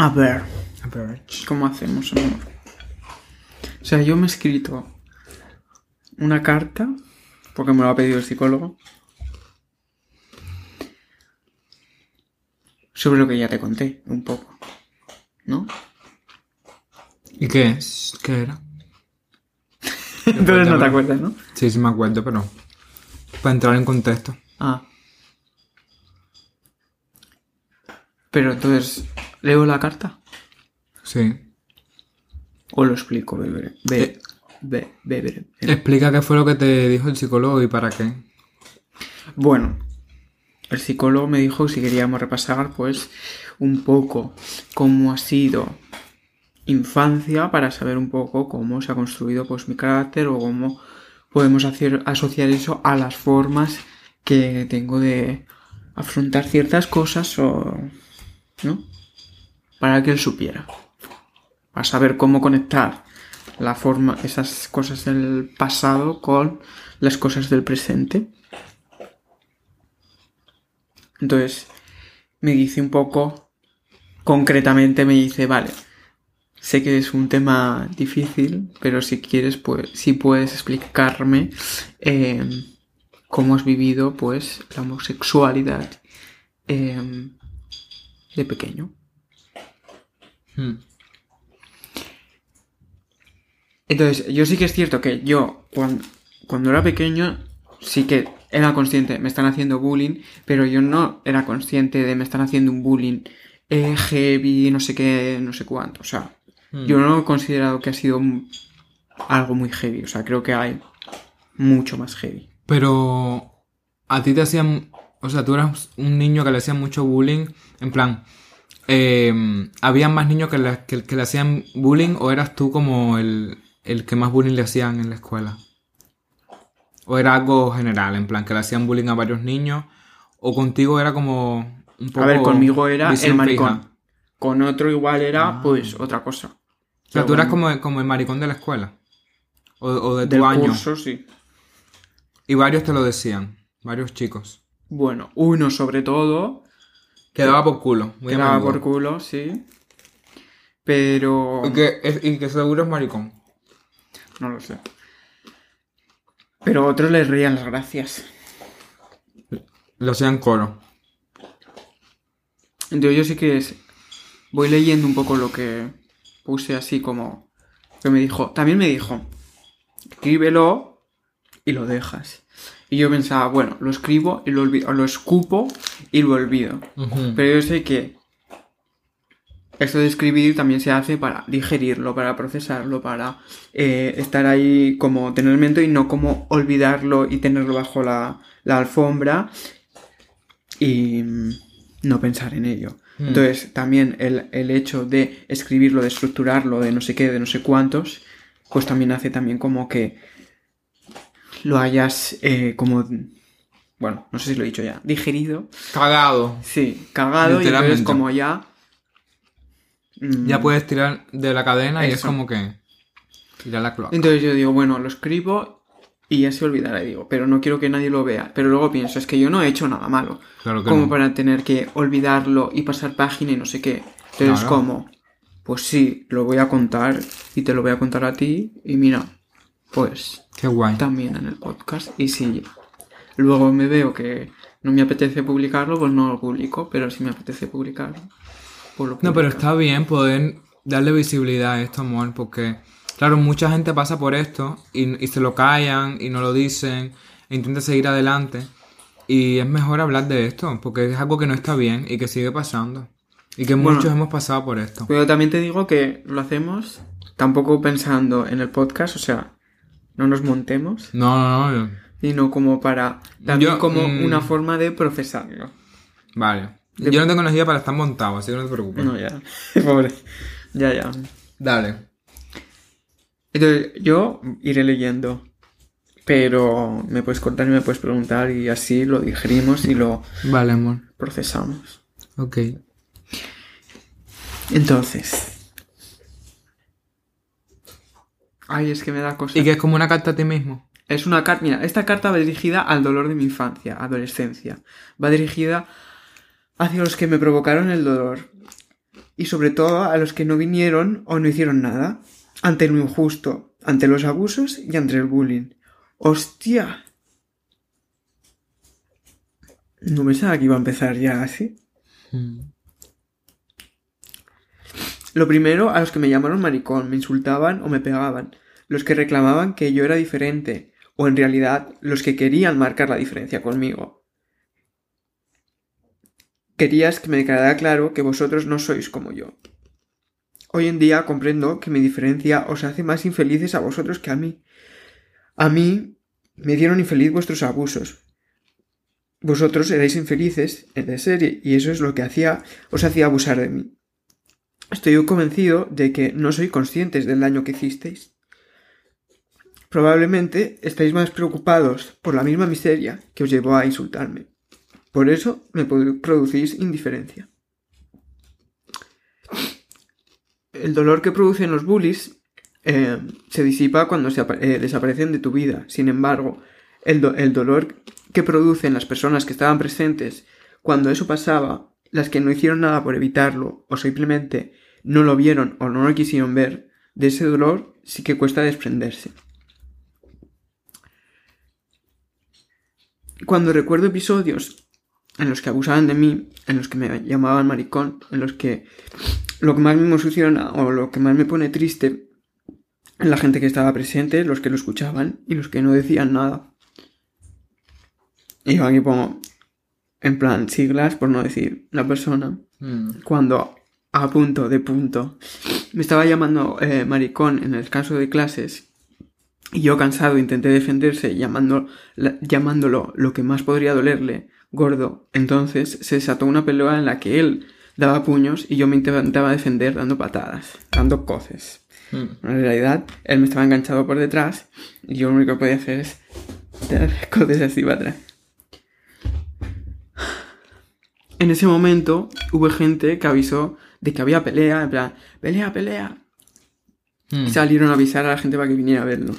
A ver, A ver. ¿cómo hacemos, amor? O sea, yo me he escrito una carta, porque me lo ha pedido el psicólogo, sobre lo que ya te conté, un poco. ¿No? ¿Y qué es? ¿Qué era? Entonces no te acuerdas, ¿no? Sí, sí me acuerdo, pero... Para entrar en contexto. Ah. Pero entonces, ¿leo la carta? Sí. ¿O lo explico? Bebe, be, Eh. be- Explica qué fue lo que te dijo el psicólogo y para qué. Bueno, el psicólogo me dijo que si queríamos repasar, pues, un poco cómo ha sido infancia para saber un poco cómo se ha construido, pues, mi carácter o cómo podemos hacer, asociar eso a las formas que tengo de afrontar ciertas cosas o, ¿no? Para que él supiera. Para saber cómo conectar la forma, esas cosas del pasado con las cosas del presente. Entonces, me dice un poco, concretamente me dice, vale, sé que es un tema difícil, pero si quieres, pues, si puedes explicarme eh, cómo has vivido, pues, la homosexualidad eh, de pequeño. Hmm. Entonces, yo sí que es cierto que yo, cuando, cuando era pequeño, sí que era consciente, me están haciendo bullying, pero yo no era consciente de me están haciendo un bullying eh, heavy, no sé qué, no sé cuánto. O sea, Hmm. yo no he considerado que ha sido algo muy heavy. O sea, creo que hay mucho más heavy. Pero a ti te hacían, o sea, tú eras un niño que le hacían mucho bullying, en plan, eh, ¿había más niños que le, que, que le hacían bullying o eras tú como el, el que más bullying le hacían en la escuela? ¿O era algo general, en plan, que le hacían bullying a varios niños? ¿O contigo era como un poco... A ver, conmigo era el maricón. fija? Con otro igual era, Ah. pues, otra cosa. O sea, Pero tú eras como, como el maricón de la escuela. O, o de tu del año. curso, sí. Y varios te lo decían. Varios chicos. Bueno, uno sobre todo, Quedaba por culo. Muy que a daba menudo. por culo, sí. Pero... Y que, es- y que seguro es maricón. No lo sé. Pero otros les reían las gracias. Lo hacían coro. Entonces yo sí que es... Voy leyendo un poco lo que puse así como... Que me dijo... También me dijo... Escríbelo y lo dejas. Y yo pensaba, bueno, lo escribo y lo olvido. O lo escupo y lo olvido. Pero yo sé que... Esto de escribir también se hace para digerirlo, para procesarlo, para eh, estar ahí como tener en mente y no como olvidarlo y tenerlo bajo la, la alfombra y no pensar en ello. Mm. Entonces, también el, el hecho de escribirlo, de estructurarlo, de no sé qué, de no sé cuántos, pues también hace también como que lo hayas eh, como, bueno, no sé si lo he dicho ya, digerido, Cagado. sí, cagado y entonces como ya... mm, Ya puedes tirar de la cadena y es como que. Tirar la cloaca. Entonces yo digo, bueno, lo escribo y ya se olvidará, digo, pero no quiero que nadie lo vea. Pero luego pienso, es que yo no he hecho nada malo. Claro que como no. para tener que olvidarlo y pasar página y no sé qué. Entonces, Claro. como, pues sí, lo voy a contar y te lo voy a contar a ti y mira, pues Qué guay. también en el podcast. Y si luego me veo que no me apetece publicarlo, pues no lo publico, pero si me apetece publicarlo, pues lo publico. No, pero está bien poder darle visibilidad a esto, amor, porque, claro, mucha gente pasa por esto y, y se lo callan y no lo dicen e intentan seguir adelante. Y es mejor hablar de esto, porque es algo que no está bien y que sigue pasando. Y que Bueno. muchos hemos pasado por esto. Pero también te digo que lo hacemos tampoco pensando en el podcast, o sea, no nos montemos, No, no, no. sino como para también Yo, como mm, una forma de procesarlo. Vale. De- Yo no tengo energía para estar montado, así que no te preocupes. No, ya. Pobre. Ya, ya. Dale. Entonces, yo iré leyendo. Pero me puedes cortar y me puedes preguntar y así lo digerimos y lo Vale, amor. procesamos. Ok. Entonces. Ay, es que me da cosa. Y que es como una carta a ti mismo. Es una carta. Mira, esta carta va dirigida al dolor de mi infancia, adolescencia. Va dirigida hacia los que me provocaron el dolor. y sobre todo a los que no vinieron o no hicieron nada, ante lo injusto, ante los abusos y ante el bullying. ¡Hostia! No pensaba que iba a empezar ya así. Mm. Lo primero, a los que me llamaron maricón, me insultaban o me pegaban, los que reclamaban que yo era diferente, o en realidad los que querían marcar la diferencia conmigo. Querías que me quedara claro que vosotros no sois como yo. Hoy en día comprendo que mi diferencia os hace más infelices a vosotros que a mí. A mí me dieron infeliz vuestros abusos. Vosotros erais infelices en la serie y eso es lo que hacía, os hacía abusar de mí. Estoy convencido de que no sois conscientes del daño que hicisteis. Probablemente estáis más preocupados por la misma miseria que os llevó a insultarme. Por eso me producís indiferencia. El dolor que producen los bullies eh, se disipa cuando se eh, desaparecen de tu vida. Sin embargo, el, el dolor que producen las personas que estaban presentes cuando eso pasaba, las que no hicieron nada por evitarlo o simplemente no lo vieron o no lo quisieron ver, de ese dolor sí que cuesta desprenderse. Cuando recuerdo episodios en los que abusaban de mí, en los que me llamaban maricón, en los que lo que más me emociona o lo que más me pone triste la gente que estaba presente, los que lo escuchaban y los que no decían nada. Y yo aquí pongo en plan siglas por no decir la persona. Mm. Cuando a punto de punto me estaba llamando eh, maricón en el caso de clases y yo cansado intenté defenderse llamando, la- llamándolo lo que más podría dolerle, gordo. Entonces se desató una pelea en la que él daba puños y yo me intentaba defender dando patadas, dando coces. Mm. En realidad, él me estaba enganchado por detrás y yo lo único que podía hacer es dar coces así para atrás. En ese momento hubo gente que avisó de que había pelea, en plan, pelea, pelea. Mm. Y salieron a avisar a la gente para que viniera a verlo.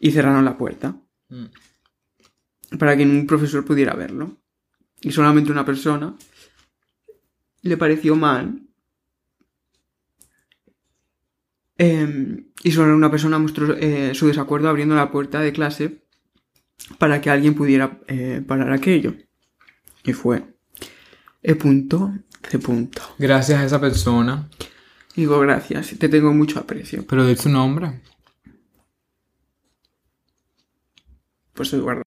Y cerraron la puerta Mm. para que ningún profesor pudiera verlo. Y solamente una persona le pareció mal. Em, y solo una persona mostró eh, su desacuerdo abriendo la puerta de clase para que alguien pudiera eh, parar aquello. Y fue E punto, C punto. Gracias a esa persona. Digo, gracias, te tengo mucho aprecio. Pero di su nombre. Pues Eduardo.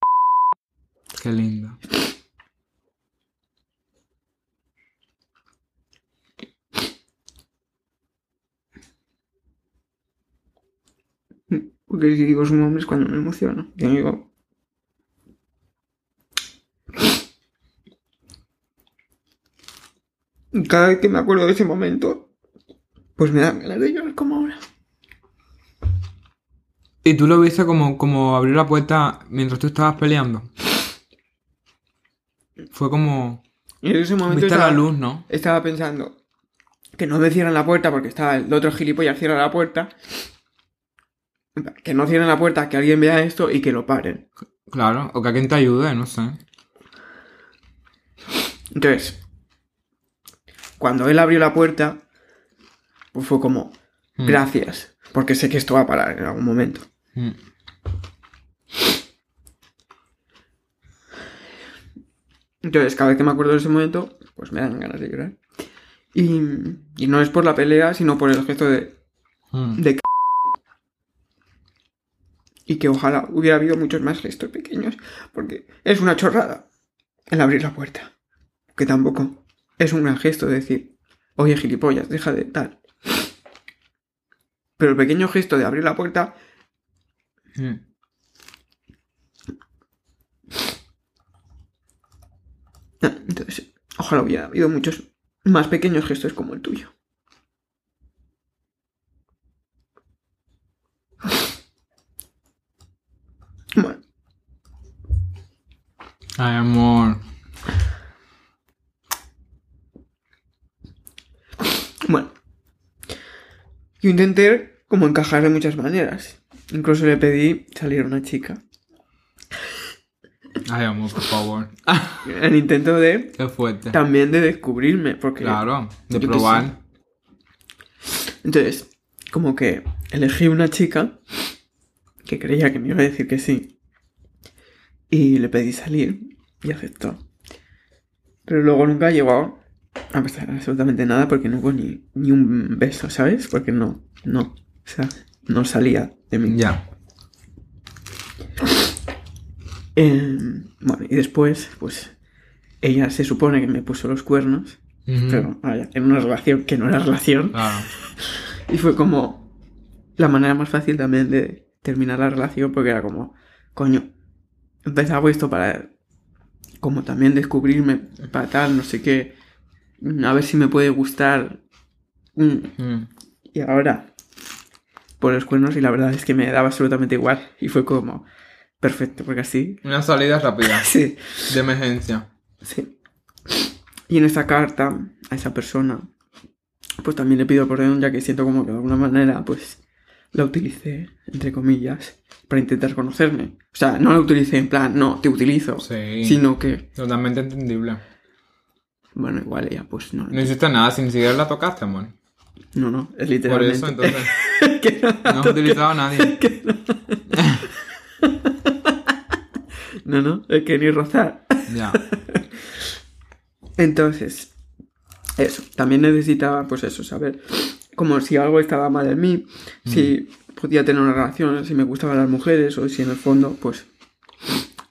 Qué lindo. Porque si digo su nombre es cuando me emociono. Y digo. Cada vez que me acuerdo de ese momento, pues me dan ganas de llorar como ahora. ¿Y tú lo viste como, como abrió la puerta mientras tú estabas peleando? Fue como... Y en ese momento Viste estaba, la luz, ¿no? estaba pensando que no me cierran la puerta porque estaba el otro gilipollas cierra la puerta. Que no cierren la puerta, que alguien vea esto y que lo paren. Claro, o que alguien te ayude, no sé. Entonces, cuando él abrió la puerta, pues fue como, Mm. gracias, porque sé que esto va a parar en algún momento. Mm. Entonces, cada vez que me acuerdo de ese momento, pues me dan ganas de llorar. Y, y no es por la pelea, sino por el gesto de, Mm. de y que ojalá hubiera habido muchos más gestos pequeños, porque es una chorrada el abrir la puerta. Que tampoco es un gran gesto decir, oye gilipollas, deja de tal. Pero el pequeño gesto de abrir la puerta, Mm. entonces, ojalá hubiera habido muchos más pequeños gestos como el tuyo. Bueno, Ay, amor. Bueno. Yo intenté como encajar de muchas maneras. Incluso le pedí salir a una chica. Ay, amor, por favor. En intento de Qué fuerte. también de descubrirme. Porque Claro, de probar. Entonces, como que elegí una chica que creía que me iba a decir que sí. Y le pedí salir y aceptó. Pero luego nunca llegó a pasar absolutamente nada porque no hubo ni, ni un beso, ¿sabes? Porque no, no, o sea, no salía de mí. Ya. Eh, bueno, y después, pues, ella se supone que me puso los cuernos, pero vaya, en una relación que no era relación. Y fue como la manera más fácil también de terminar la relación porque era como, coño, empezaba esto para como también descubrirme para tal, no sé qué, a ver si me puede gustar. Mm, Mm. Y ahora, por los cuernos, y la verdad es que me daba absolutamente igual. Y fue como, perfecto, porque así, Una salida rápida. sí, De emergencia. sí. Y en esta carta, a esa persona, pues también le pido perdón, ya que siento como que de alguna manera, pues, la utilicé, entre comillas, para intentar conocerme. O sea, no la utilicé en plan, no, te utilizo, Sí. sino que, Totalmente entendible. bueno, igual ella, pues no. No hiciste nada, sin siquiera la tocaste, amor. No, no, es Por literalmente. eso, entonces. que no, No has utilizado a nadie. no, no, es que ni rozar. Ya. Entonces, eso, también necesitaba, pues eso, saber como si algo estaba mal en mí, si podía tener una relación, si me gustaban las mujeres, o si en el fondo, pues,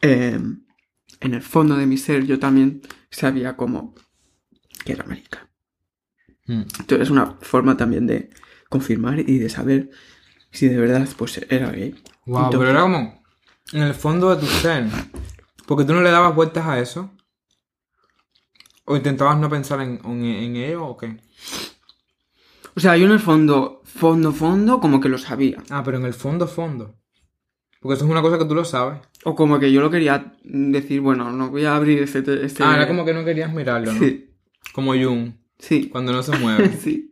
eh, en el fondo de mi ser yo también sabía como que era marica. Mm. Entonces es una forma también de confirmar y de saber si de verdad, pues, era gay. Wow, Entonces- pero era como en el fondo de tu ser. Porque tú no le dabas vueltas a eso. ¿O intentabas no pensar en, en, en ello o qué? O sea, yo en el fondo, fondo, fondo, como que lo sabía. Ah, pero en el fondo, fondo. Porque eso es una cosa que tú lo sabes. O como que yo lo quería decir, bueno, no voy a abrir este... este... Ah, era como que no querías mirarlo, ¿no? Sí, Como Jung, sí. cuando no se mueve. Sí,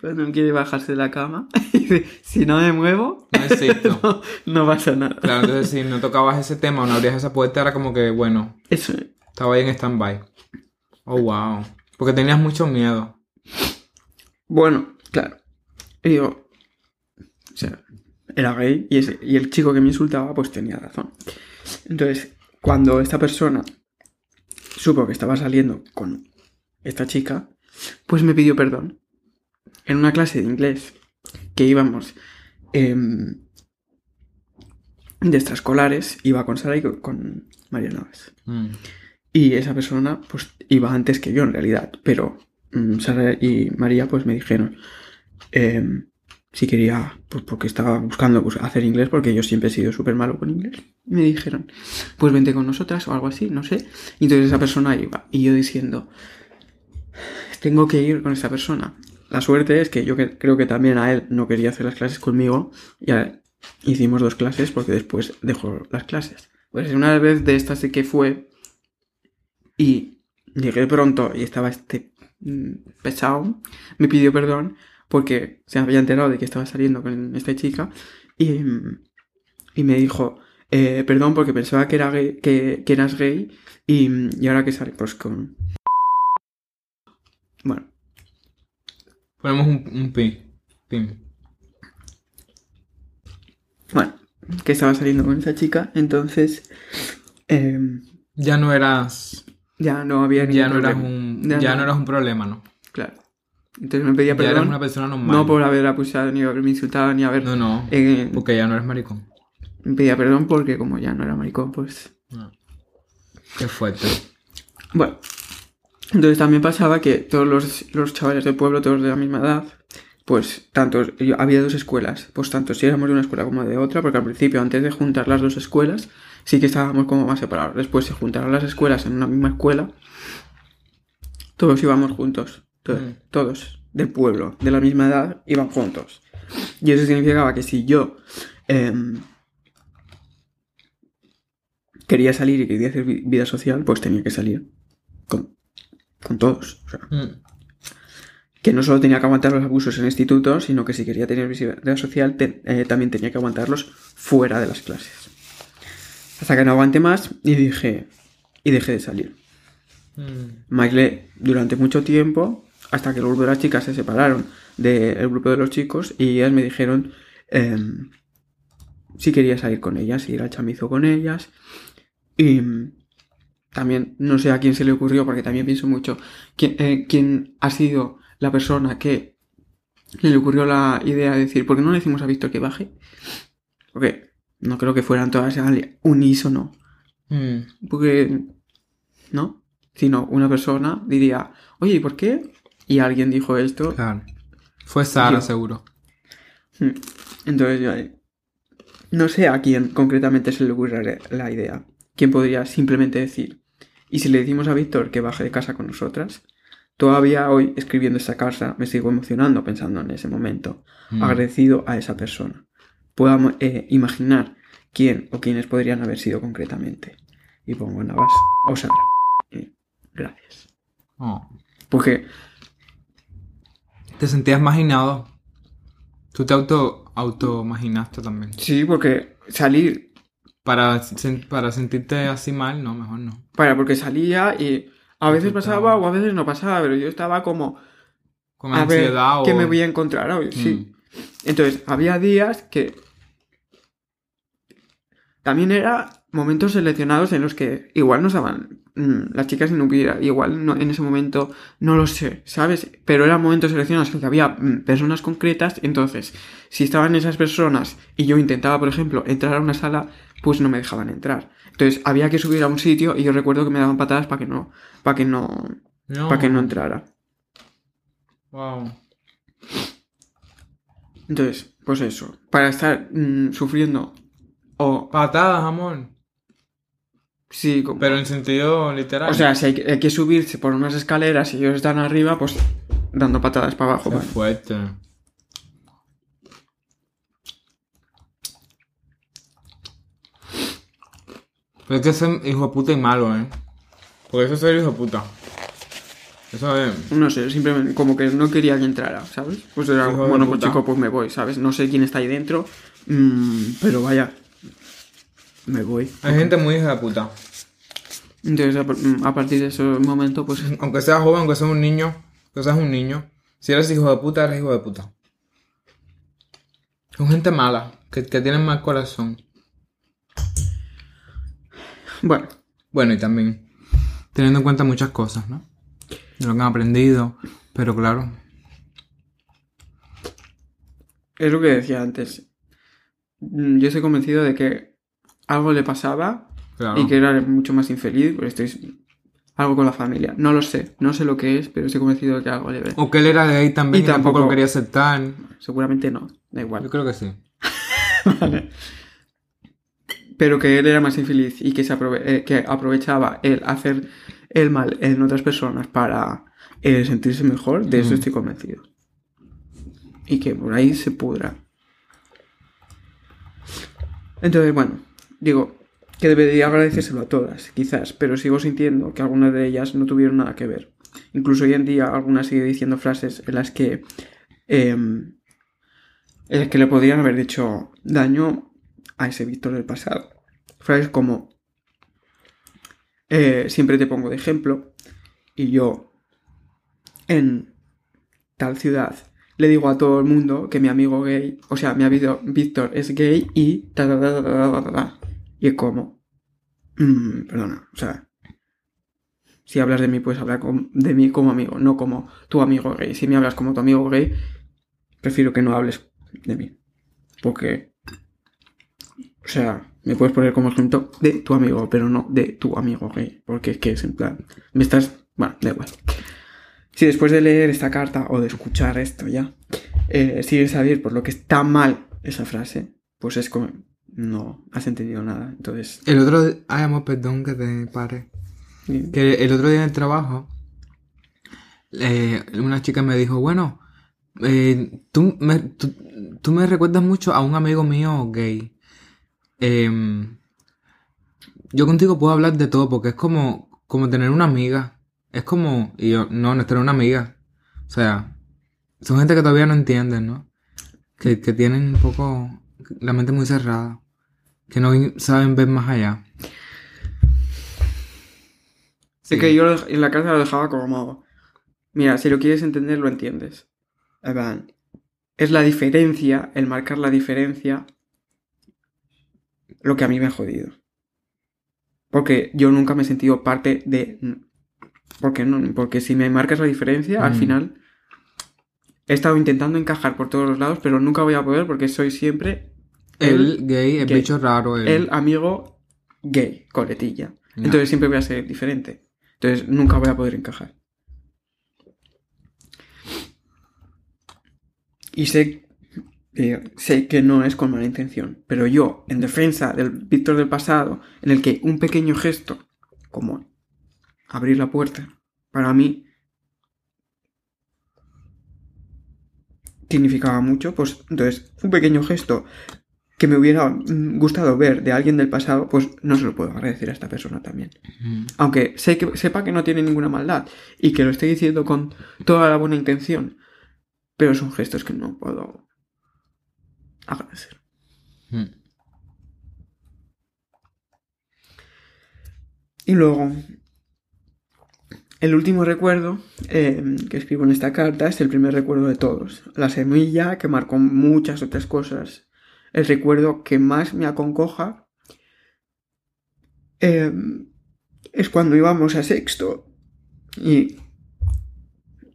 cuando quiere bajarse de la cama y dice, si no me muevo, No existo. no, no pasa nada. Claro, entonces si no tocabas ese tema o no abrías esa puerta, era como que, bueno, Eso, estaba ahí en stand-by. Oh, wow. Porque tenías mucho miedo. bueno, claro. Y digo, o sea, era gay y, ese, y el chico que me insultaba pues tenía razón. Entonces, cuando esta persona supo que estaba saliendo con esta chica, pues me pidió perdón. En una clase de inglés que íbamos em, de extraescolares, iba con Sara y con- con María Navas. Mm. Y esa persona, pues, iba antes que yo en realidad. Pero mm, Sara y María, pues, me dijeron em, si quería, pues, porque estaba buscando pues, hacer inglés, porque yo siempre he sido súper malo con inglés. Me dijeron, pues vente con nosotras o algo así, no sé. Y entonces esa persona iba. Y yo diciendo, tengo que ir con esa persona. La suerte es que yo creo que también a él no quería hacer las clases conmigo. Y a- hicimos dos clases porque después dejó las clases. Pues una vez de estas sí que fue y llegué pronto y estaba este mm, pesado, me pidió perdón porque se había enterado de que estaba saliendo con esta chica y, y me dijo, eh, perdón porque pensaba que, era que, eras gay y, y ahora que sale pues con... Bueno, Ponemos un, un pi. Pin. bueno, que estaba saliendo con esa chica, entonces em, Ya no eras. ya no había Ya ningún no eras problema. un. Ya Ya no. no eras un problema, ¿no? Claro. Entonces me pedía Ya eras perdón. una persona normal. No por haber acusado, ni haberme insultado, ni haber... No, no. eh, Porque ya no eres maricón. me pedía perdón porque como ya no era maricón, pues... No. Qué fuerte. Bueno. Entonces también pasaba que todos los, los chavales del pueblo, todos de la misma edad, pues tanto... yo- había dos escuelas. Pues tanto si éramos de una escuela como de otra, porque al principio, antes de juntar las dos escuelas, sí que estábamos como más separados. Después se juntaron las escuelas en una misma escuela. Todos íbamos juntos. to- Mm. Todos del pueblo, de la misma edad, iban juntos. Y eso significaba que si yo em, quería salir y quería hacer vi- vida social, pues tenía que salir con todos. O sea, Mm. que no solo tenía que aguantar los abusos en el instituto, sino que si quería tener vida social, te- eh, también tenía que aguantarlos fuera de las clases. Hasta que no aguanté más y dije, y dejé de salir. Mm. Maile durante mucho tiempo hasta que el grupo de las chicas se separaron del grupo de los chicos y ellas me dijeron em, si quería salir con ellas, ir al chamizo con ellas. Y también no sé a quién se le ocurrió, porque también pienso mucho quién, eh, quién ha sido la persona que le ocurrió la idea de decir, ¿por qué no le decimos a Víctor que baje? Porque no creo que fueran todas al unísono. Mm. Porque, ¿no? Sino una persona diría, oye, ¿y por qué? Y alguien dijo esto. Claro. Fue Sara, seguro. Hmm. Entonces yo no sé a quién concretamente se le ocurre la idea. ¿Quién podría simplemente decir? Y si le decimos a Víctor que baje de casa con nosotras, todavía hoy escribiendo esta carta me sigo emocionando pensando en ese momento, Mm. agradecido a esa persona. Puedo eh, imaginar quién o quiénes podrían haber sido concretamente. Y pongo Navas o Sara. Y gracias. Oh. Porque Te sentías imaginado. Tú te auto, auto imaginaste también. sí, porque salir Para, para sentirte así mal, no, mejor no. Para, porque salía y a veces pasaba o a veces no pasaba, pero yo estaba como, Con a ver, ansiedad ¿qué o... me voy a encontrar hoy? Mm. Sí. Entonces, había días que también era momentos seleccionados en los que igual no estaban mm, las chicas en hubiera, igual no, en ese momento no lo sé, ¿sabes? Pero eran momentos seleccionados en los que había mm, personas concretas, entonces, si estaban esas personas y yo intentaba, por ejemplo, entrar a una sala, pues no me dejaban entrar. Entonces, había que subir a un sitio y yo recuerdo que me daban patadas para que no, para que no, No. para que no entrara. Wow. Entonces, pues eso, para estar mm, sufriendo o Patadas, amor. sí, como- Pero en sentido literal. o sea, si hay, que- hay que subirse por unas escaleras y ellos están arriba, pues dando patadas para abajo. Qué fuerte. Pero es que ser hijo de puta y malo, ¿eh? Porque eso es ser hijo de puta. Eso es... No sé, simplemente como que no quería que entrara, ¿sabes? Pues era, Hijo bueno, pues chico, pues me voy, ¿sabes? No sé quién está ahí dentro, mm, pero vaya, me voy. Hay gente muy hija de puta. Entonces, a, mm, a partir de ese momento, pues Aunque seas joven, aunque seas un niño, aunque seas un niño. Si eres hijo de puta, eres hijo de puta. Son gente mala, que, que tienen mal corazón. Bueno, Bueno, y también teniendo en cuenta muchas cosas, ¿no? De lo que han aprendido, pero claro. es lo que decía antes. Mm, Yo estoy convencido de que algo le pasaba claro. y que era mucho más infeliz, pues estoy algo con la familia. No lo sé, no sé lo que es, pero estoy convencido de que algo le ve. O que él era gay también Y y, tampoco tampoco- lo quería aceptar. Seguramente no, da Yo igual. creo que sí. Pero que él era más infeliz y que, se aprove- eh, que aprovechaba el hacer el mal en otras personas para eh, sentirse mejor, de eso Mm. estoy convencido. Y que por ahí se pudra. Entonces, bueno, digo que debería agradecérselo a todas, quizás, pero sigo sintiendo que algunas de ellas no tuvieron nada que ver. Incluso hoy en día algunas sigue diciendo frases en las que em, en las que le podrían haber hecho daño a ese Víctor del pasado. Frases como eh, siempre te pongo de ejemplo y yo en tal ciudad le digo a todo el mundo que mi amigo gay, o sea, mi amigo Víctor es gay y. Y es como, mm, perdona, o sea, si hablas de mí puedes hablar de mí como amigo, no como tu amigo gay. Si me hablas como tu amigo gay, prefiero que no hables de mí. Porque, o sea, me puedes poner como ejemplo de tu amigo, pero no de tu amigo gay. Porque es que es en plan, me estás, bueno, da igual. Si después de leer esta carta o de escuchar esto ya, eh, sigues a ver por lo que está mal esa frase, pues es como, no has entendido nada. Entonces, El otro... Ay, amor, perdón que te pare. Que el otro día en el trabajo, eh, una chica me dijo, bueno, eh, tú, me, tú, tú me recuerdas mucho a un amigo mío gay. Em, yo contigo puedo hablar de todo porque es como, como tener una amiga. Es como, y yo, no, no es tener una amiga. O sea, son gente que todavía no entienden, ¿no? Que, que tienen un poco la mente muy cerrada. Que no saben ver más allá. es que yo en la casa lo dejaba como Mira, si lo quieres entender, lo entiendes. Es la diferencia, el marcar la diferencia, lo que a mí me ha jodido. Porque yo nunca me he sentido parte de... Porque, no, porque si me marcas la diferencia, al Mm. final he estado intentando encajar por todos los lados, pero nunca voy a poder porque soy siempre El gay, el gay. bicho raro, el... el amigo gay, coletilla. Entonces siempre voy a ser diferente. Entonces nunca voy a poder encajar. Y sé, eh, sé que no es con mala intención, pero yo, en defensa del Víctor del pasado, en el que un pequeño gesto, como abrir la puerta, para mí significaba mucho, pues entonces un pequeño gesto que me hubiera gustado ver de alguien del pasado, pues no se lo puedo agradecer a esta persona también. Mm. Aunque sé que, sepa que no tiene ninguna maldad y que lo estoy diciendo con toda la buena intención, pero son gestos que no puedo agradecer. Mm. Y luego, el último recuerdo eh, que escribo en esta carta es el primer recuerdo de todos. La semilla que marcó muchas otras cosas. El recuerdo que más me aconcoja eh, es cuando íbamos a sexto y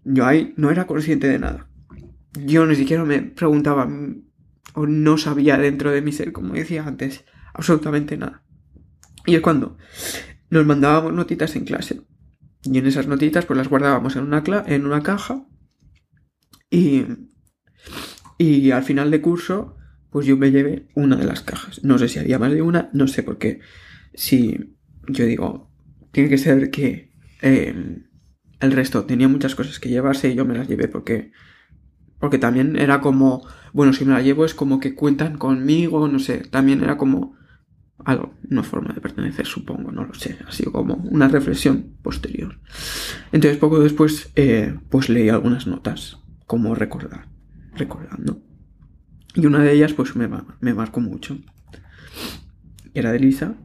yo ahí no era consciente de nada. Yo ni siquiera me preguntaba o no sabía dentro de mi ser, como decía antes, absolutamente nada. Y es cuando nos mandábamos notitas en clase. Y en esas notitas pues las guardábamos en una, en una caja. Y, y al final de curso pues yo me llevé una de las cajas. No sé si había más de una, no sé por qué. Si yo digo, tiene que ser que eh, el resto tenía muchas cosas que llevarse y yo me las llevé porque... Porque también era como, bueno, si me la llevo es como que cuentan conmigo, no sé, también era como algo, una forma de pertenecer, supongo, no lo sé, ha sido como una reflexión posterior. Entonces, poco después, eh, pues leí algunas notas, como recordar, recordando. Y una de ellas, pues me, me marcó mucho. Era de Lisa,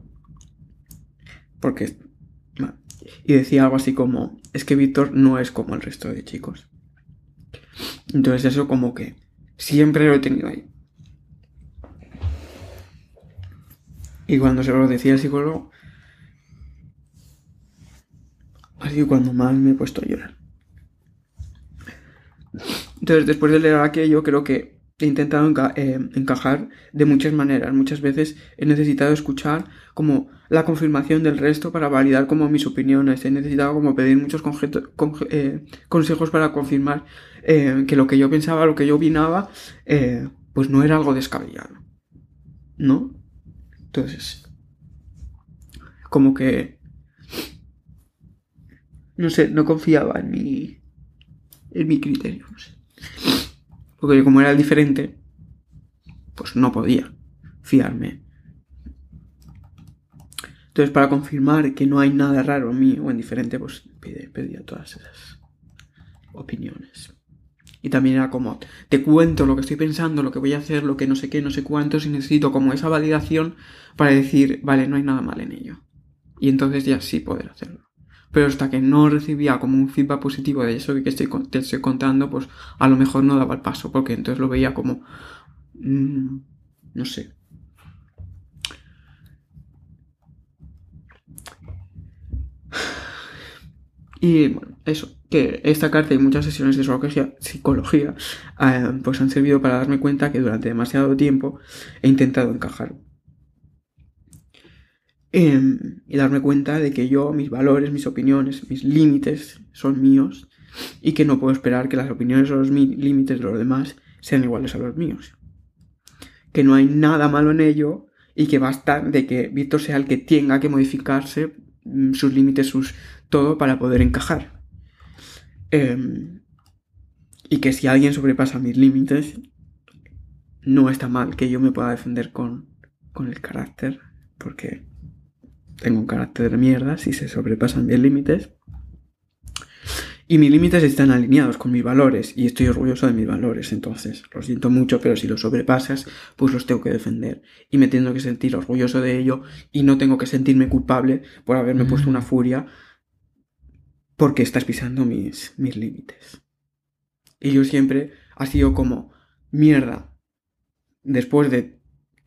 porque... Y decía algo así como, es que Víctor no es como el resto de chicos. Entonces eso como que siempre lo he tenido ahí. Y cuando se lo decía el psicólogo, ha sido cuando más me he puesto a llorar. Entonces, después de leer aquello, creo que he intentado eh, encajar de muchas maneras. Muchas veces he necesitado escuchar como la confirmación del resto para validar como mis opiniones. He necesitado como pedir muchos eh, consejos para confirmar eh, que lo que yo pensaba, lo que yo opinaba, pues no era algo descabellado. ¿No? Entonces, como que, no sé, no confiaba en mi, en mi criterio. Porque como era el diferente, pues no podía fiarme. Entonces, para confirmar que no hay nada raro en mí o en diferente, pues pedía todas esas opiniones. Y también era como, te cuento lo que estoy pensando, lo que voy a hacer, lo que no sé qué, no sé cuántos, y necesito como esa validación para decir, vale, no hay nada mal en ello. Y entonces ya sí poder hacerlo. Pero hasta que no recibía como un feedback positivo de eso que estoy, te estoy contando, pues a lo mejor no daba el paso, porque entonces lo veía como, mm, no sé. Y bueno, eso, que esta carta y muchas sesiones de psicología, psicología eh, pues han servido para darme cuenta que durante demasiado tiempo he intentado encajar. Em, y darme cuenta de que yo, mis valores, mis opiniones, mis límites son míos y que no puedo esperar que las opiniones o los mi- límites de los demás sean iguales a los míos. Que no hay nada malo en ello y que basta de que Víctor sea el que tenga que modificarse mm, sus límites, sus todo para poder encajar. Em, y que si alguien sobrepasa mis límites, no está mal que yo me pueda defender con, con el carácter, porque tengo un carácter de mierda si se sobrepasan mis límites. Y mis límites están alineados con mis valores y estoy orgulloso de mis valores. Entonces, lo siento mucho, pero si los sobrepasas, pues los tengo que defender. Y me tengo que sentir orgulloso de ello y no tengo que sentirme culpable por haberme Mm. puesto una furia porque estás pisando mis, mis límites. Y yo siempre ha sido como, mierda, después de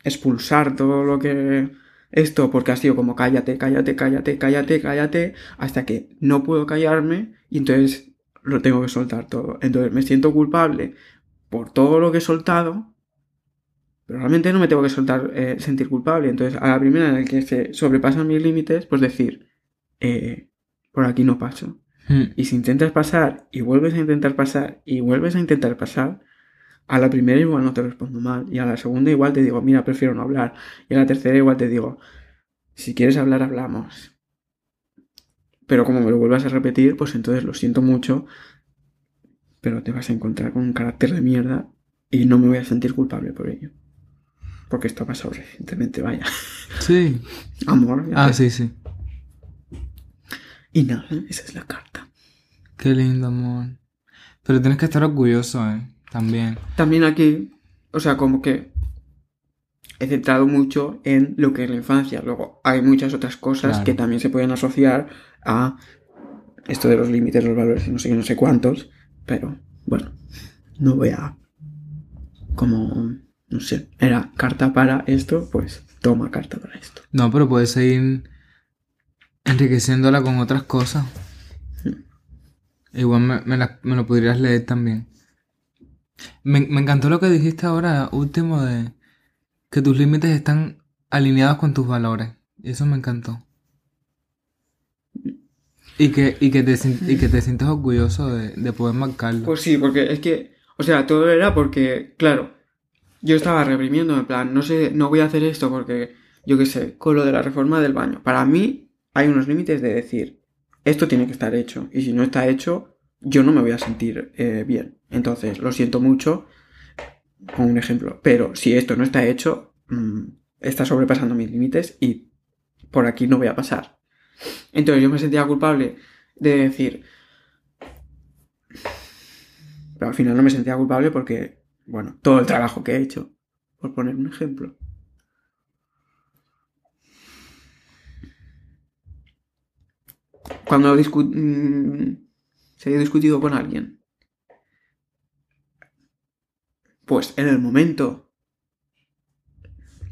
expulsar todo lo que esto, porque ha sido como cállate, cállate, cállate, cállate, cállate, hasta que no puedo callarme y entonces lo tengo que soltar todo. Entonces me siento culpable por todo lo que he soltado, pero realmente no me tengo que soltar, eh, sentir culpable. Entonces, a la primera en la que se sobrepasan mis límites, pues decir, eh, por aquí no paso. Hmm. Y si intentas pasar y vuelves a intentar pasar y vuelves a intentar pasar, a la primera igual no te respondo mal. Y a la segunda igual te digo, mira, prefiero no hablar. Y a la tercera igual te digo, si quieres hablar, hablamos. Pero como me lo vuelvas a repetir, pues entonces lo siento mucho. Pero te vas a encontrar con un carácter de mierda y no me voy a sentir culpable por ello. Porque esto ha pasado recientemente, vaya. Sí. Amor. Ah, sí, sí. Y nada, esa es la carta. Qué lindo, amor. Pero tienes que estar orgulloso, ¿eh? También. También aquí, o sea, como que he centrado mucho en lo que es la infancia. Luego hay muchas otras cosas Claro. que también se pueden asociar a esto de los límites, los valores y no sé qué, no sé cuántos. Pero bueno, no voy a... Como, no sé, era carta para esto, pues toma carta para esto. No, pero puedes seguir enriqueciéndola con otras cosas. Igual me, me la- me lo podrías leer también. Me, me encantó lo que dijiste ahora, último, de que tus límites están alineados con tus valores. Eso me encantó. Y que, y que, te, y que te sientes orgulloso de, de poder marcarlo. Pues sí, porque es que, o sea, todo era porque, claro, yo estaba reprimiendo, en plan, no sé, no voy a hacer esto porque, yo qué sé, con lo de la reforma del baño. Para mí hay unos límites de decir, esto tiene que estar hecho, y si no está hecho, yo no me voy a sentir eh, bien. Entonces, lo siento mucho, con un ejemplo, pero si esto no está hecho, mm, está sobrepasando mis límites y por aquí no voy a pasar. Entonces yo me sentía culpable de decir, pero al final no me sentía culpable porque, bueno, todo el trabajo que he hecho, por poner un ejemplo. Cuando discu- mm, se he discutido con alguien, pues en el momento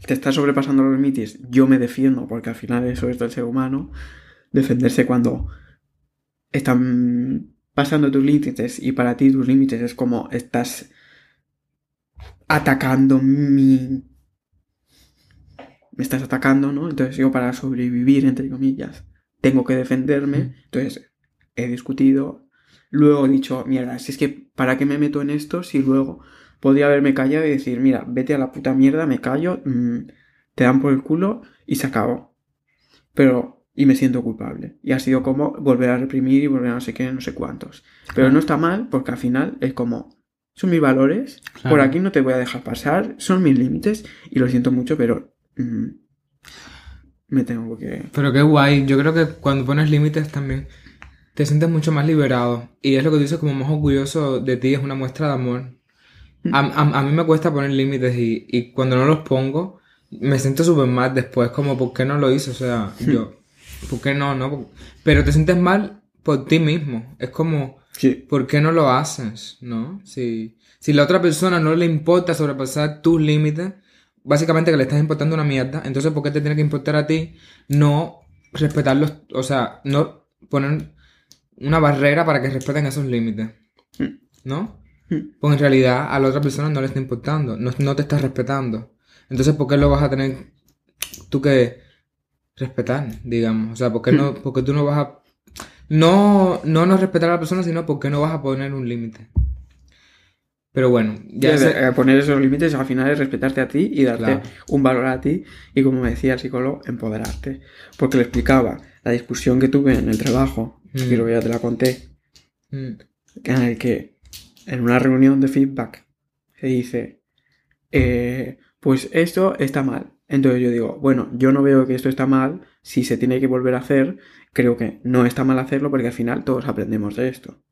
que está sobrepasando los límites, yo me defiendo, porque al final eso es del ser humano, defenderse cuando están pasando tus límites y para ti tus límites es como estás atacando mi... Me estás atacando, ¿no? Entonces yo para sobrevivir, entre comillas, tengo que defenderme. Entonces he discutido. Luego he dicho, mierda, si es que ¿para qué me meto en esto si luego podría haberme callado y decir, mira, vete a la puta mierda, me callo, mm, te dan por el culo y se acabó. Pero, y me siento culpable. Y ha sido como volver a reprimir y volver a no sé qué, no sé cuántos. Pero no está mal porque al final es como, son mis valores, Claro. por aquí no te voy a dejar pasar, son mis límites y lo siento mucho, pero mm, me tengo que... Pero qué guay. Yo creo que cuando pones límites también te sientes mucho más liberado. Y es lo que tú dices como más orgulloso de ti, es una muestra de amor. A, a- a mí me cuesta poner límites y, y cuando no los pongo me siento súper mal después, como ¿por qué no lo hice? O sea, yo, ¿por qué no? no? Pero te sientes mal por ti mismo. Es como, Sí. ¿por qué no lo haces? ¿No? Si, si la otra persona no le importa sobrepasar tus límites, básicamente que le estás importando una mierda, entonces ¿por qué te tiene que importar a ti no respetarlos? O sea, no poner una barrera para que respeten esos límites. ¿No? Mm. Pues en realidad a la otra persona no le está importando, no, no te está respetando. Entonces, ¿por qué lo vas a tener tú que respetar, digamos? O sea, ¿por qué, no, por qué tú no vas a... No, no no respetar a la persona, sino ¿por qué no vas a poner un límite? Pero bueno, ya eh, poner esos límites al final es respetarte a ti y darte Claro. un valor a ti y como me decía el psicólogo, empoderarte. Porque le explicaba la discusión que tuve en el trabajo, Mm. que luego ya te la conté, Mm, en el que en una reunión de feedback se dice, eh, pues esto está mal. Entonces yo digo, bueno, yo no veo que esto está mal, si se tiene que volver a hacer, creo que no está mal hacerlo porque al final todos aprendemos de esto.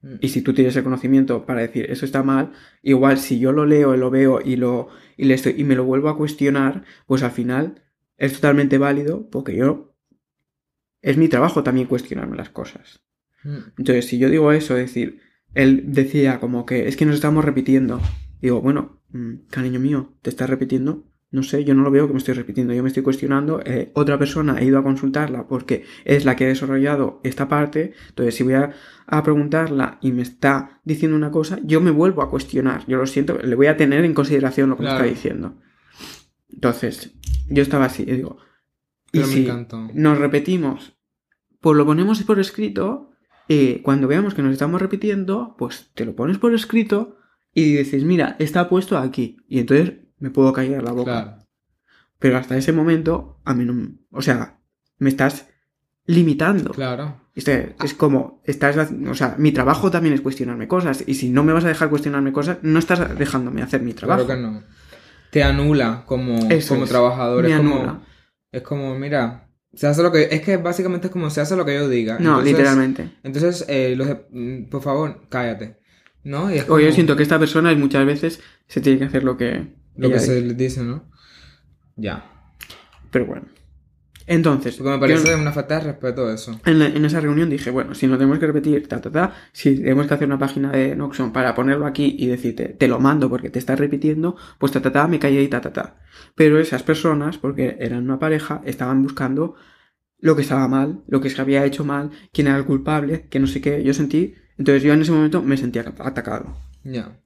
mm. Y si tú tienes el conocimiento para decir eso está mal, igual si yo lo leo, lo veo y lo y, le estoy, y me lo vuelvo a cuestionar, pues al final es totalmente válido porque yo es mi trabajo también cuestionarme las cosas. Mm. Entonces, si yo digo eso, es decir, él decía como que es que nos estamos repitiendo. Digo, bueno, mm, cariño mío, ¿te estás repitiendo? No sé, yo no lo veo que me estoy repitiendo, yo me estoy cuestionando. eh, otra persona ha ido a consultarla porque es la que ha desarrollado esta parte. Entonces, si voy a, a preguntarla y me está diciendo una cosa, yo me vuelvo a cuestionar. Yo lo siento, le voy a tener en consideración lo que Claro. me está diciendo. Entonces, yo estaba así, y digo, y me si encantó. nos repetimos, pues lo ponemos por escrito. eh, cuando veamos que nos estamos repitiendo, pues te lo pones por escrito y dices, mira, está puesto aquí. Y entonces me puedo callar la boca. Claro. Pero hasta ese momento, a mí no. O sea, me estás limitando. Claro. Este, es como, estás, o sea, mi trabajo también es cuestionarme cosas. Y si no me vas a dejar cuestionarme cosas, no estás dejándome hacer mi trabajo. Claro que no. Te anula como, Eso como es. trabajador. Me es como, anula. Es como, mira, se hace lo que. Es que básicamente es como se hace lo que yo diga. No, Entonces- literalmente. Entonces, eh, los mm, por favor, cállate. ¿No? Y es O yo siento que esta persona muchas veces se tiene que hacer lo que. Lo que se les dice, ¿no? Ya. Pero bueno. Entonces, Porque me yo parece una falta de respeto eso. en, la- en esa reunión dije, bueno, si no tenemos que repetir, ta, ta, ta, si tenemos que hacer una página de Noxon para ponerlo aquí y decirte, te lo mando porque te estás repitiendo, pues ta, ta, ta, me callé y ta, ta, ta. Pero esas personas, porque eran una pareja, estaban buscando lo que estaba mal, lo que se había hecho mal, quién era el culpable, que no sé qué. Yo sentí, entonces yo en ese momento me sentía atacado. Ya.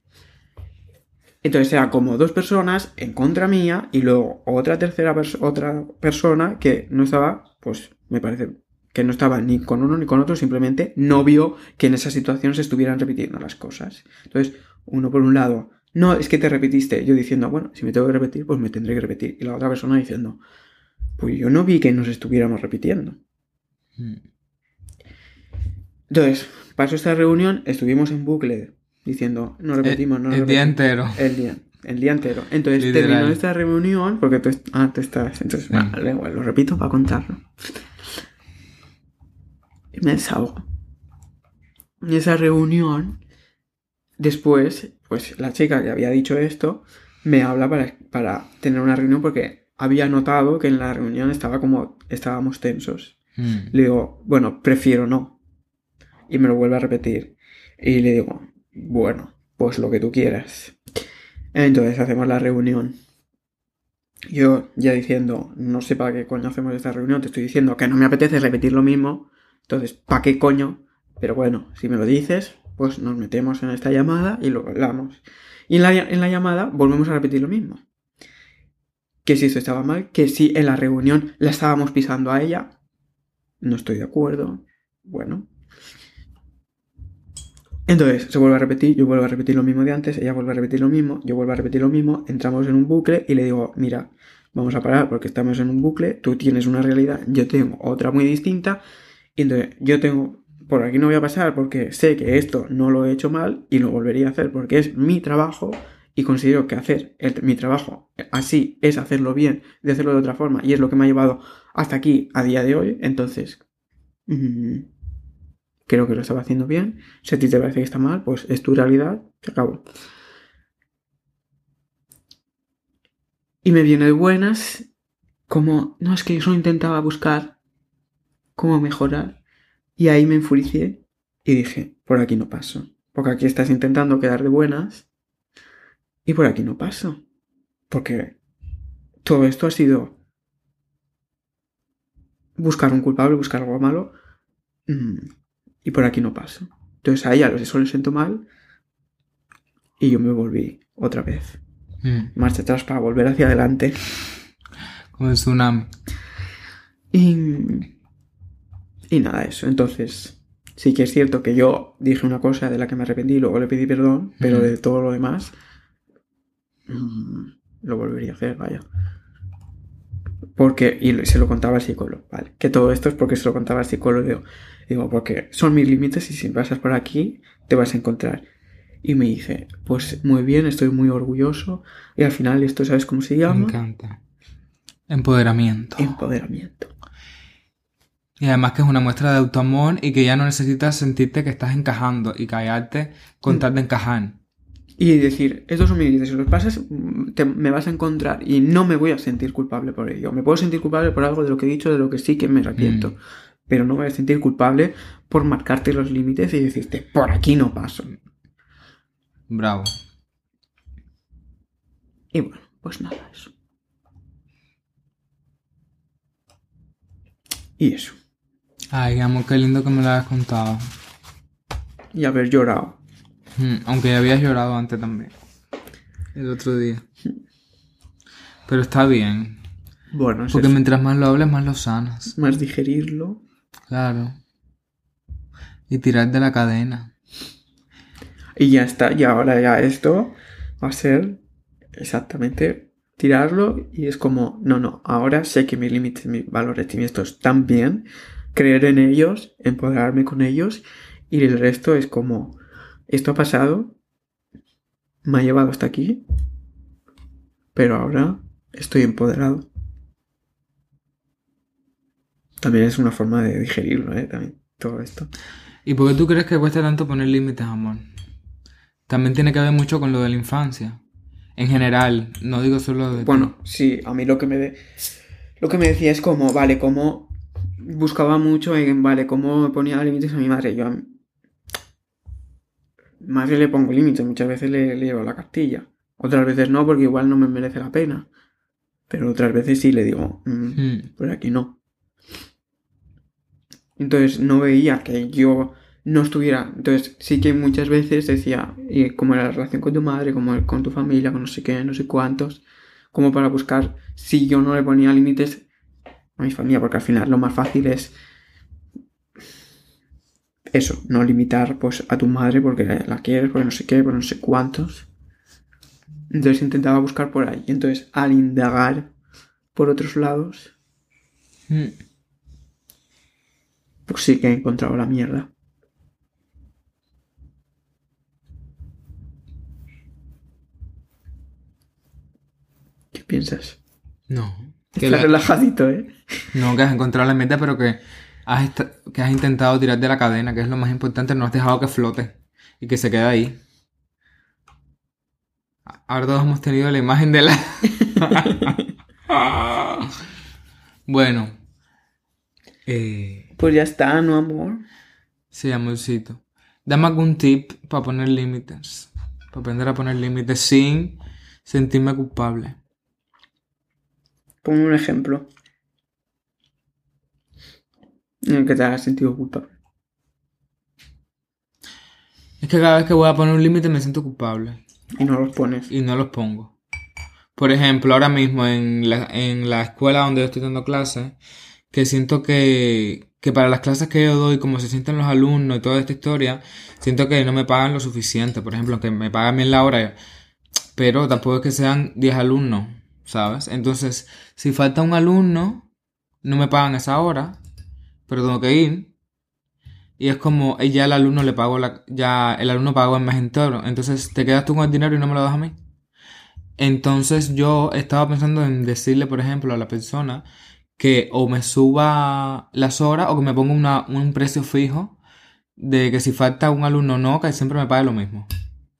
Entonces eran como dos personas en contra mía y luego otra tercera pers- otra persona que no estaba, pues me parece que no estaba ni con uno ni con otro, simplemente no vio que en esa situación se estuvieran repitiendo las cosas. Entonces, uno por un lado, no, es que te repetiste, yo diciendo, bueno, si me tengo que repetir, pues me tendré que repetir. Y la otra persona diciendo, pues yo no vi que nos estuviéramos repitiendo. Mm. Entonces, pasó esta reunión, estuvimos en bucle diciendo, no repetimos, no el, el día repetimos". entero. El día, el día entero. Entonces Literal. terminó esta reunión, porque tú, ah, tú estás. Entonces, Sí. bueno, da igual, lo repito para contarlo. Y me desahogo. En esa reunión, después, pues la chica que había dicho esto, me habla para, para tener una reunión porque había notado que en la reunión estaba como, estábamos tensos. Mm. Le digo, bueno, prefiero no. Y me lo vuelve a repetir. Y le digo, bueno, pues lo que tú quieras. Entonces hacemos la reunión. Yo ya diciendo, no sé para qué coño hacemos esta reunión, te estoy diciendo que no me apetece repetir lo mismo. Entonces, ¿para qué coño? Pero bueno, si me lo dices, pues nos metemos en esta llamada y lo hablamos. Y en la, en la llamada volvemos a repetir lo mismo. Que si esto estaba mal, que si en la reunión la estábamos pisando a ella, no estoy de acuerdo. Bueno. Entonces, se vuelve a repetir, yo vuelvo a repetir lo mismo de antes, ella vuelve a repetir lo mismo, yo vuelvo a repetir lo mismo, entramos en un bucle y le digo, mira, vamos a parar porque estamos en un bucle, tú tienes una realidad, yo tengo otra muy distinta, y entonces yo tengo, por aquí no voy a pasar porque sé que esto no lo he hecho mal y lo volvería a hacer porque es mi trabajo y considero que hacer mi trabajo así es hacerlo bien, de hacerlo de otra forma y es lo que me ha llevado hasta aquí a día de hoy, entonces mm, creo que lo estaba haciendo bien. Si a ti te parece que está mal, pues es tu realidad, se acabó. Y me viene de buenas, como, no, es que yo solo intentaba buscar cómo mejorar. Y ahí me enfuricié y dije, por aquí no paso. Porque aquí estás intentando quedar de buenas y por aquí no paso. Porque todo esto ha sido buscar un culpable, buscar algo malo. Y por aquí no paso. Entonces a ella eso le siento mal y yo me volví otra vez. Mm. Marcha atrás para volver hacia adelante. Como el tsunami. Y, y nada, eso. Entonces, sí que es cierto que yo dije una cosa de la que me arrepentí y luego le pedí perdón, pero Mm. de todo lo demás, mm, lo volvería a hacer, vaya. Porque, y se lo contaba al psicólogo, ¿vale? Que todo esto es porque se lo contaba al psicólogo. Digo, digo, porque son mis límites y si pasas por aquí te vas a encontrar. Y me dice, pues muy bien, estoy muy orgulloso. Y al final esto, ¿sabes cómo se Me llama? encanta. Empoderamiento. Empoderamiento. Y además que es una muestra de autoamor y que ya no necesitas sentirte que estás encajando y callarte con tal de encajar. Y decir, estos son mis límites, si los pasas, mm, te- me vas a encontrar y no me voy a sentir culpable por ello. Me puedo sentir culpable por algo de lo que he dicho, de lo que sí que me arrepiento. Mm. pero no me voy a sentir culpable por marcarte los límites y decirte, por aquí no paso. Bravo. Y bueno, pues nada, eso. Y eso. Ay, amor, qué lindo que me lo hayas contado. Y haber llorado. Aunque ya habías llorado antes también. El otro día. Pero está bien. Bueno, es Porque eso. mientras más lo hables, más lo sanas. más digerirlo. Claro. Y tirar de la cadena. Y ya está. Y ahora ya esto va a ser exactamente tirarlo. Y es como, no, no, ahora sé que mis límites, mis valores y estos están bien. Creer en ellos, empoderarme con ellos. Y el resto es como, esto ha pasado. Me ha llevado hasta aquí. Pero ahora estoy empoderado. También es una forma de digerirlo, ¿eh? También todo esto. ¿Y por qué tú crees que cuesta tanto poner límites, amor? También tiene que ver mucho con lo de la infancia. En general, no digo solo de... ti. Bueno, sí, a mí lo que me de- lo que me decía es como, vale, cómo buscaba mucho en, vale, cómo ponía límites a mi madre. Yo mi madre le pongo límites, muchas veces le, le llevo la cartilla. Otras veces no, porque igual no me merece la pena. Pero otras veces sí le digo, mm, Mm, por aquí no. Entonces no veía que yo no estuviera. Entonces sí que muchas veces decía, y cómo era la relación con tu madre, cómo con tu familia, con no sé qué, no sé cuántos, como para buscar si yo no le ponía límites a mi familia, porque al final lo más fácil es eso, no limitar pues a tu madre porque la quieres, porque no sé qué, por no sé cuántos. Entonces intentaba buscar por ahí. Entonces al indagar por otros lados, mm. pues sí que he encontrado la mierda. ¿Qué piensas? No. Que, Estás la- relajadito, ¿eh? no, que has encontrado la meta, pero que has, que has intentado tirar de la cadena, que es lo más importante. No has dejado que flote y que se quede ahí. Ahora todos hemos tenido la imagen de la... bueno. Eh, Pues ya está, ¿no, amor? sí, amorcito. Dame algún tip para poner límites. Para aprender a poner límites sin sentirme culpable. Ponme un ejemplo. En el que te hagas sentido culpable. Es que cada vez que voy a poner un límite me siento culpable. Y no los pones. y no los pongo. Por ejemplo, ahora mismo en la, en la escuela donde yo estoy dando clases, que siento que, que para las clases que yo doy, como se sienten los alumnos y toda esta historia, siento que no me pagan lo suficiente. Por ejemplo, que me pagan bien la hora, pero tampoco es que sean 10 alumnos, ¿sabes? Entonces, si falta un alumno, no me pagan esa hora, pero tengo que ir. Y es como, ya el alumno le pago la, ya el alumno pagó el mes entero. Entonces te quedas tú con el dinero y no me lo das a mí. Entonces yo estaba pensando en decirle, por ejemplo, a la persona que o me suba las horas o que me ponga una- un precio fijo de que si falta un alumno o no, que siempre me pague lo mismo.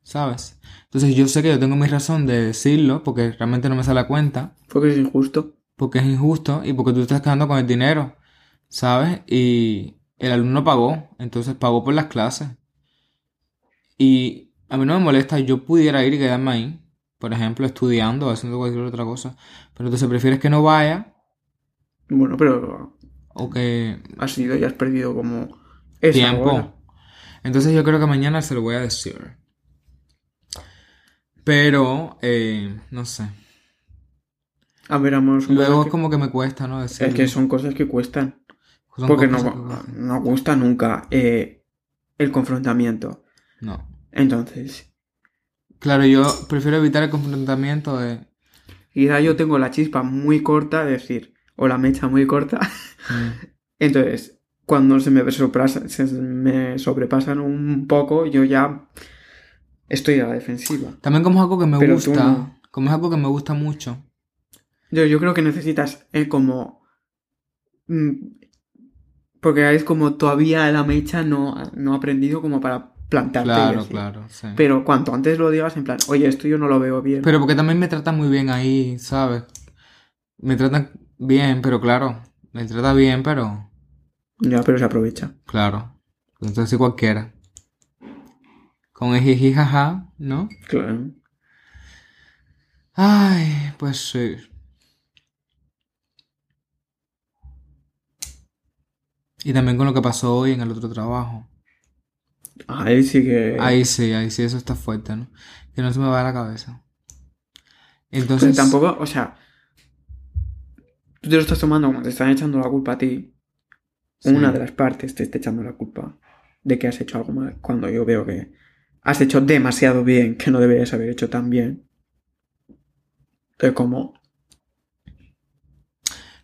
¿Sabes? Entonces yo sé que yo tengo mi razón de decirlo porque realmente no me sale a cuenta Porque es injusto. porque es injusto y porque tú te estás quedando con el dinero, ¿sabes? Y el alumno pagó, entonces pagó por las clases. Y a mí no me molesta, yo pudiera ir y quedarme ahí, por ejemplo, estudiando o haciendo cualquier otra cosa, pero entonces prefieres que no vaya Bueno, pero o que has ido y has perdido como esa tiempo. hora. Entonces yo creo que mañana se lo voy a decir. Pero, eh, no sé. A ver, amor, Luego es que- como que me cuesta, ¿no? Decirlo. es que son cosas que cuestan. Porque no, no gusta nunca eh, el confrontamiento. No. Entonces, Claro, yo prefiero evitar el confrontamiento de... quizá yo tengo la chispa muy corta, es decir, o la mecha muy corta. Mm. Entonces, cuando se me, sobrepasa- se me sobrepasan un poco, yo ya estoy a la defensiva. También como es algo que me Pero gusta, no. como es algo que me gusta mucho. Yo, yo creo que necesitas eh, como... porque es como todavía la mecha no, no ha aprendido como para plantarte. Claro, claro, sí. Pero cuanto antes lo digas en plan, oye, esto yo no lo veo bien. Pero porque también me tratan muy bien ahí, ¿sabes? Me tratan bien, pero claro, me trata bien, pero Ya, pero se aprovecha. Claro. Entonces sí cualquiera. Con el jiji jaja, ¿no? Claro. Ay, pues sí. Y también con lo que pasó hoy en el otro trabajo. Ahí sí que. Ahí sí, ahí sí, eso está fuerte, ¿no? Que no se me va a la cabeza. Pero Entonces, tampoco, o sea. Tú te lo estás tomando como te están echando la culpa a ti. Sí. Una de las partes te está echando la culpa de que has hecho algo mal. Cuando yo veo que has hecho demasiado bien, que no deberías haber hecho tan bien. Entonces, como.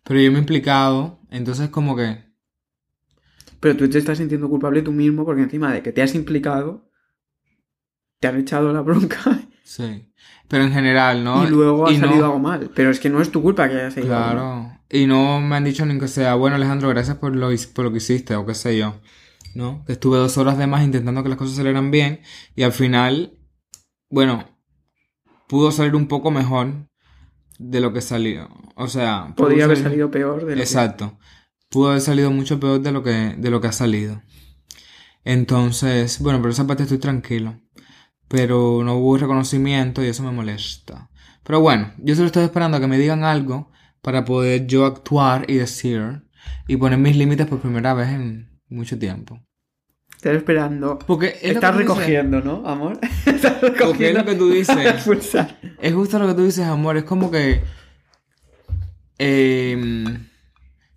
pero yo me he implicado, entonces como que, Pero tú te estás sintiendo culpable tú mismo porque encima de que te has implicado, te han echado la bronca sí. Pero en general, ¿no? y luego ha Y no- salido algo mal. Pero es que no es tu culpa que haya salido mal. Claro. Y no me han dicho ni que sea, bueno, Alejandro, gracias por lo, por lo que hiciste, o qué sé yo. ¿No? Que estuve dos horas de más intentando que las cosas salieran bien. Y al final, bueno, pudo salir un poco mejor de lo que salió. O sea, Podría haber salido peor de lo Exacto. Pudo haber salido mucho peor de lo que, de lo que ha salido. Entonces, bueno, por esa parte estoy tranquilo. Pero no hubo reconocimiento y eso me molesta. Pero bueno, yo solo estoy esperando a que me digan algo para poder yo actuar y decir y poner mis límites por primera vez en mucho tiempo. Estás esperando. Porque es Estás dices. recogiendo, ¿no, amor? Estás recogiendo. Porque es lo que tú dices. Es justo lo que tú dices, amor. Es como que. em,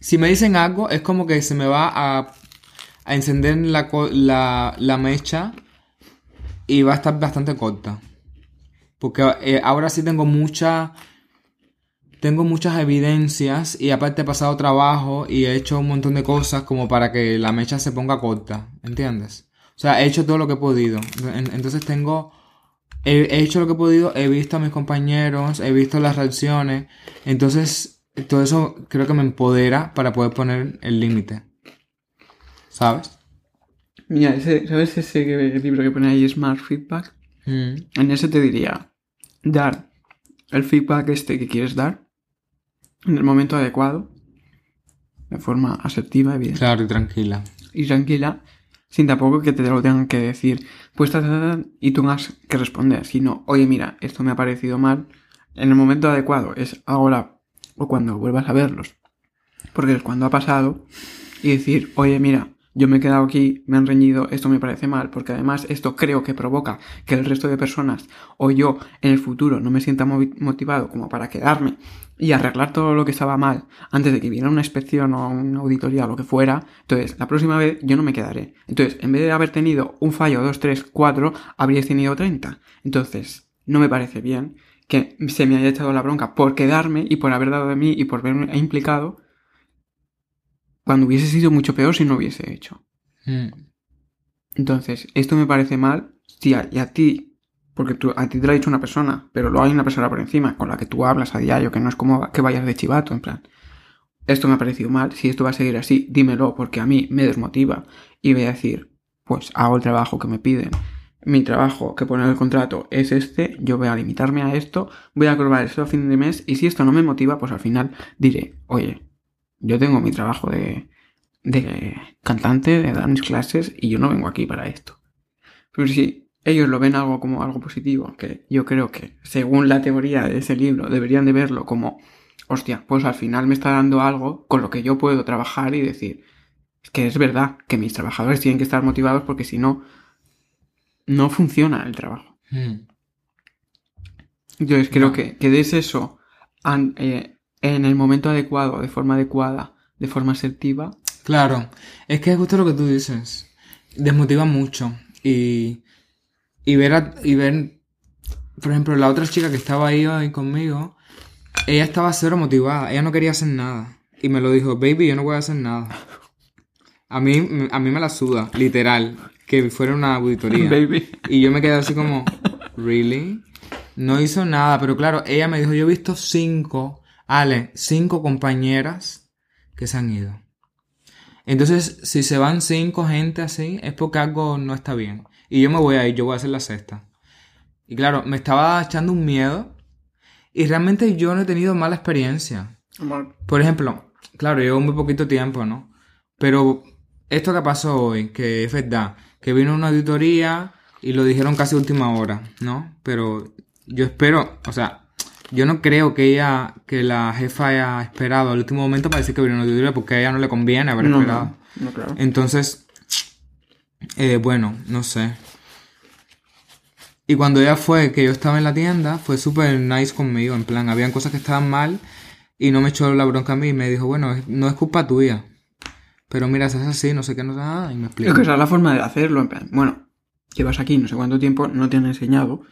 si me dicen algo, es como que se me va a, a encender la, la, la mecha y va a estar bastante corta. Porque eh, ahora sí tengo mucha. Tengo muchas evidencias y aparte he pasado trabajo y he hecho un montón de cosas como para que la mecha se ponga corta. ¿Entiendes? O sea, he hecho todo lo que he podido. En- Entonces tengo. He hecho lo que he podido, he visto a mis compañeros, he visto las reacciones. Entonces, todo eso creo que me empodera para poder poner el límite. ¿Sabes? Mira, ese, ¿sabes ese libro que pone ahí Smart Feedback? Mm. En ese te diría dar el feedback este que quieres dar en el momento adecuado, de forma asertiva, evidente Claro, y tranquila. y tranquila, sin tampoco que te lo tengan que decir, pues ta, ta, ta, ta, y tú tengas que responder, sino, oye, mira, esto me ha parecido mal, en el momento adecuado, es ahora o cuando vuelvas a verlos, porque es cuando ha pasado, y decir, oye, mira, yo me he quedado aquí, me han reñido, esto me parece mal, porque además esto creo que provoca que el resto de personas o yo en el futuro no me sienta motivado como para quedarme y arreglar todo lo que estaba mal antes de que viniera una inspección o una auditoría o lo que fuera. Entonces, la próxima vez yo no me quedaré. Entonces, en vez de haber tenido un fallo, dos, tres, cuatro, habríais tenido 30. Entonces, no me parece bien que se me haya echado la bronca por quedarme y por haber dado de mí y por verme implicado cuando hubiese sido mucho peor si no hubiese hecho. Mm. Entonces, esto me parece mal si a, y a ti, porque tú, a ti te lo ha dicho una persona, pero luego hay una persona por encima con la que tú hablas a diario, que no es como que vayas de chivato, en plan, esto me ha parecido mal, si esto va a seguir así, dímelo, porque a mí me desmotiva y voy a decir, pues hago el trabajo que me piden. Mi trabajo que pone el contrato es este, yo voy a limitarme a esto, voy a cobrar esto a fin de mes y si esto no me motiva, pues al final diré, oye, yo tengo mi trabajo de, de cantante, de dar mis clases y yo no vengo aquí para esto. Pero si ellos lo ven algo como algo positivo, que yo creo que según la teoría de ese libro deberían de verlo como, hostia, pues al final me está dando algo con lo que yo puedo trabajar y decir, que es verdad que mis trabajadores tienen que estar motivados porque si no, no funciona el trabajo. Mm. Entonces creo No. que, que des eso an- eh, en el momento adecuado, de forma adecuada, de forma asertiva, Claro, es que es justo lo que tú dices. Desmotiva mucho. Y, y ver, a- y ver, por ejemplo, la otra chica que estaba ahí hoy conmigo, ella estaba cero motivada, ella no quería hacer nada. Y me lo dijo, baby, yo no voy a hacer nada. A mí, a mí me la suda, literal, que fuera una auditoría. baby. Y yo me quedé así como, ¿really? No hizo nada, pero claro, ella me dijo, yo he visto cinco, Ale, cinco compañeras que se han ido. Entonces, si se van cinco gente así, es porque algo no está bien. Y yo me voy a ir, yo voy a hacer la sexta. Y claro, me estaba echando un miedo. Y realmente yo no he tenido mala experiencia. Por ejemplo, claro, llevo muy poquito tiempo, ¿no? Pero esto que pasó hoy, que es verdad, que vino una auditoría y lo dijeron casi última hora, ¿no? Pero yo espero, o sea, yo no creo que ella, que la jefa haya esperado al último momento para decir que vino una auditoría porque a ella no le conviene haber No, esperado. no, no, claro. Entonces, eh, bueno, no sé. Y cuando ella fue, que yo estaba en la tienda, fue súper nice conmigo. En plan, habían cosas que estaban mal y no me echó la bronca a mí y me dijo, bueno, no es culpa tuya. Pero mira, si es así, no sé qué, no sé nada, y me Es explicó. que esa es la forma de hacerlo, en plan, bueno, llevas aquí no sé cuánto tiempo, no te han enseñado,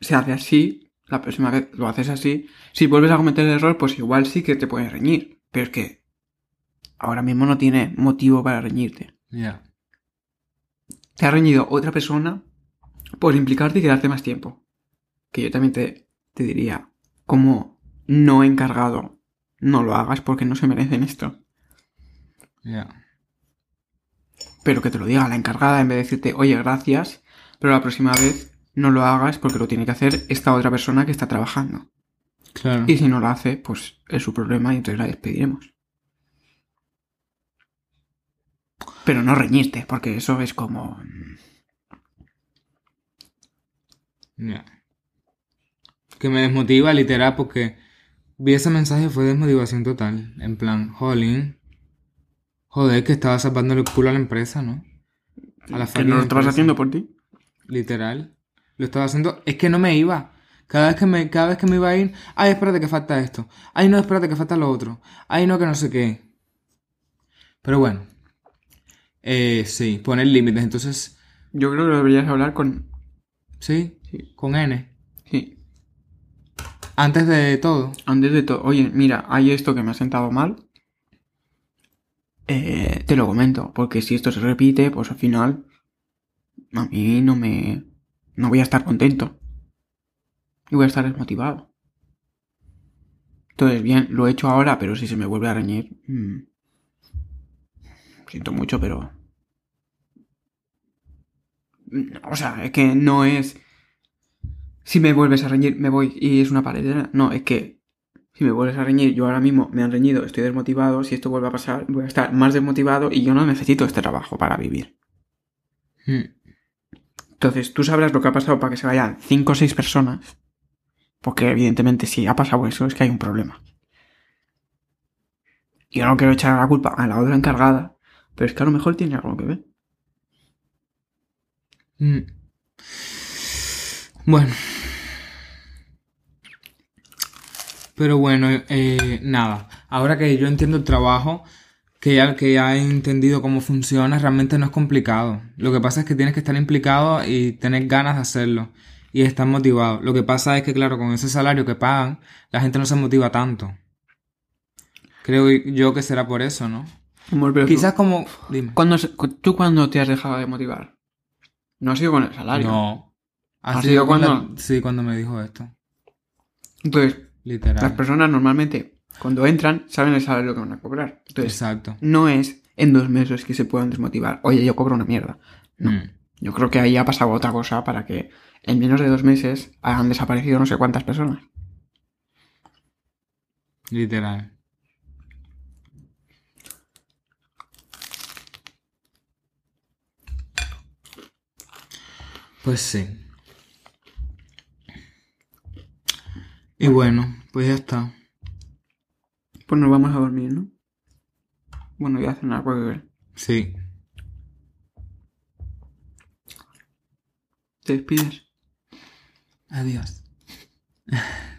se hace así, la próxima vez lo haces así, si vuelves a cometer el error, pues igual sí que te pueden reñir, pero es que ahora mismo no tiene motivo para reñirte. Ya. Te ha reñido otra persona por implicarte y quedarte más tiempo. Que yo también te, te diría, como no encargado, no lo hagas porque no se merecen esto. Ya. pero que te lo diga la encargada en vez de decirte, oye, gracias, pero la próxima vez no lo hagas porque lo tiene que hacer esta otra persona que está trabajando. Claro. Y si no lo hace, pues es su problema y entonces la despediremos. Pero no reñirte, porque eso es como... Ya. Que me desmotiva literal porque vi ese mensaje fue desmotivación total. En plan, jolín. Joder, que estaba salvando el culo a la empresa, ¿no? A la que no lo estabas empresa. haciendo por ti. Literal. Lo estaba haciendo. Es que no me iba. Cada vez que me, cada vez que me iba a ir, ay, espérate que falta esto. Ay, no, espérate que falta lo otro. Ay, no, que no sé qué. Pero bueno. Eh, sí, poner límites. Entonces, Yo creo que deberías hablar con... sí, Sí. con N. Sí. Antes de todo. Antes de todo, oye, mira, hay esto que me ha sentado mal. Eh, te lo comento, porque si esto se repite, pues al final a mí no me... no voy a estar contento. Y voy a estar desmotivado. Entonces, bien, lo he hecho ahora, pero si se me vuelve a reñir... mm, siento mucho, pero... O sea, es que no es... Si me vuelves a reñir, me voy y es una paredera. No, es que si me vuelves a reñir, yo ahora mismo me han reñido, estoy desmotivado. Si esto vuelve a pasar, voy a estar más desmotivado y yo no necesito este trabajo para vivir. Hmm. Entonces, tú sabrás lo que ha pasado para que se vayan 5 o 6 personas. Porque evidentemente si ha pasado eso es que hay un problema. Yo no quiero echar la culpa a la otra encargada, pero es que a lo mejor tiene algo que ver. Mm. Bueno. Pero bueno, eh, nada. Ahora que yo entiendo el trabajo, que ya, que ya he entendido cómo funciona, realmente no es complicado. Lo que pasa es que tienes que estar implicado y tener ganas de hacerlo. Y estar motivado. Lo que pasa es que, claro, con ese salario que pagan, la gente no se motiva tanto. Creo yo que será por eso, ¿no? Amor, pero tú- Quizás como... Dime. ¿cuándo ¿Tú cuándo te has dejado de motivar? No ha sido con el salario. No. Ha ¿Ha sido sido cuando... cuando? Sí, cuando me dijo esto. Entonces, Literal. las personas normalmente, cuando entran, saben el salario que van a cobrar. Entonces, Exacto. no es en dos meses que se puedan desmotivar. Oye, yo cobro una mierda. No. Mm. Yo creo que ahí ha pasado otra cosa para que en menos de dos meses han desaparecido no sé cuántas personas. Literal. Pues sí. Y bueno, pues ya está. Pues nos vamos a dormir, ¿no? Bueno, voy a cenar porque Sí. te despides. Adiós.